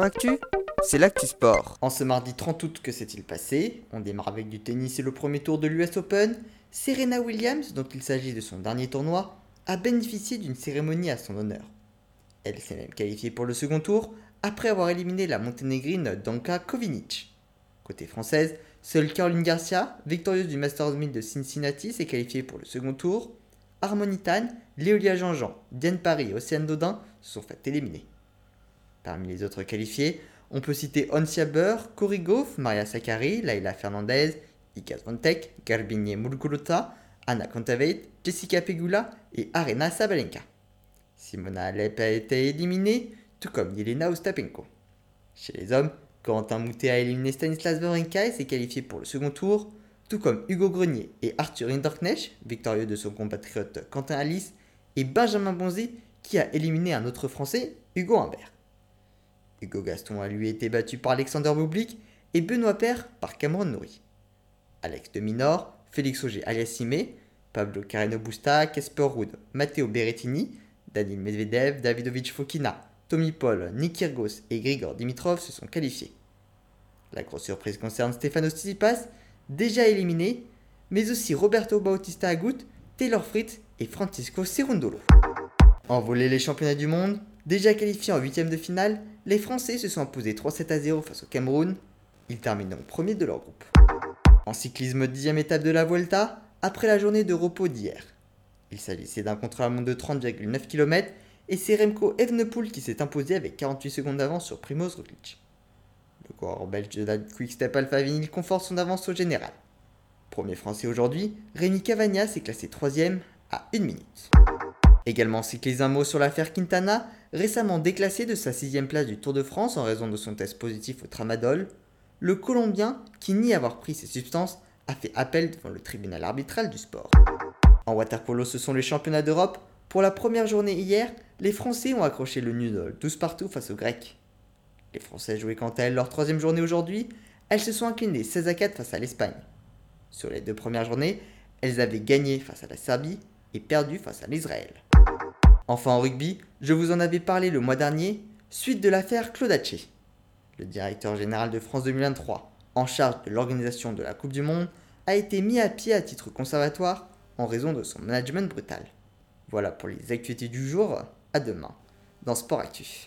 Actu, c'est l'actu sport. En ce mardi 30 août, que s'est-il passé? On démarre avec du tennis et le premier tour de l'US Open. Serena Williams, dont il s'agit de son dernier tournoi, a bénéficié d'une cérémonie à son honneur. Elle s'est même qualifiée pour le second tour après avoir éliminé la monténégrine Danka Kovinic. Côté française, seule Caroline Garcia, victorieuse du Masters 1000 de Cincinnati, s'est qualifiée pour le second tour. Harmonitane, Léolia Jean-Jean, Diane Paris et Océane Dodin se sont fait éliminer. Parmi les autres qualifiés, on peut citer Oncia Burr, Cory Goff, Maria Sakkari, Laila Fernandez, Ika Swiatek, Garbine Muguruza, Anna Kontaveit, Jessica Pegula et Arena Sabalenka. Simona Alep a été éliminée, tout comme Yelena Ostapenko. Chez les hommes, Corentin Moutet a éliminé Stanislas Wawrinka et s'est qualifié pour le second tour, tout comme Hugo Grenier et Arthur Hinderknecht, victorieux de son compatriote Quentin Alice, et Benjamin Bonzi, qui a éliminé un autre Français, Hugo Humbert. Hugo Gaston a lui été battu par Alexander Bublik et Benoît Père par Cameron Nouri. Alex de Minor, Félix Auger aliassime Pablo Carreno Busta, Casper Ruud, Matteo Berrettini, Daniel Medvedev, Davidovich Fokina, Tommy Paul, Nick Kyrgos et Grigor Dimitrov se sont qualifiés. La grosse surprise concerne Stefanos Tsitsipas, déjà éliminé, mais aussi Roberto Bautista Agut, Taylor Fritz et Francisco Cerundolo. En volée les championnats du monde, déjà qualifiés en huitième de finale, les Français se sont imposés 3-7 à 0 face au Cameroun. Ils terminent premier de leur groupe. En cyclisme, dixième étape de la Vuelta, après la journée de repos d'hier. Il s'agissait d'un contre-la-montre de 30,9 km et c'est Remco Evenepoel qui s'est imposé avec 48 secondes d'avance sur Primoz Roglic. Le coureur belge de la Quick-Step Alpha Vinyl conforte son avance au général. Premier français aujourd'hui, Rémi Cavagna s'est classé 3 à 1 minute. Également cycliste un mot sur l'affaire Quintana, récemment déclassé de sa sixième place du Tour de France en raison de son test positif au tramadol, le Colombien, qui nie avoir pris ces substances, a fait appel devant le tribunal arbitral du sport. En waterpolo, ce sont les championnats d'Europe. Pour la première journée hier, les Français ont accroché le nul 12 partout face aux Grecs. Les Français jouaient quant à elles leur troisième journée aujourd'hui. Elles se sont inclinées 16 à 4 face à l'Espagne. Sur les deux premières journées, elles avaient gagné face à la Serbie et perdu face à l'Israël. Enfin en rugby, je vous en avais parlé le mois dernier, suite de l'affaire Claudace. Le directeur général de France 2023, en charge de l'organisation de la Coupe du Monde, a été mis à pied à titre conservatoire en raison de son management brutal. Voilà pour les actualités du jour, à demain dans Sport Actif.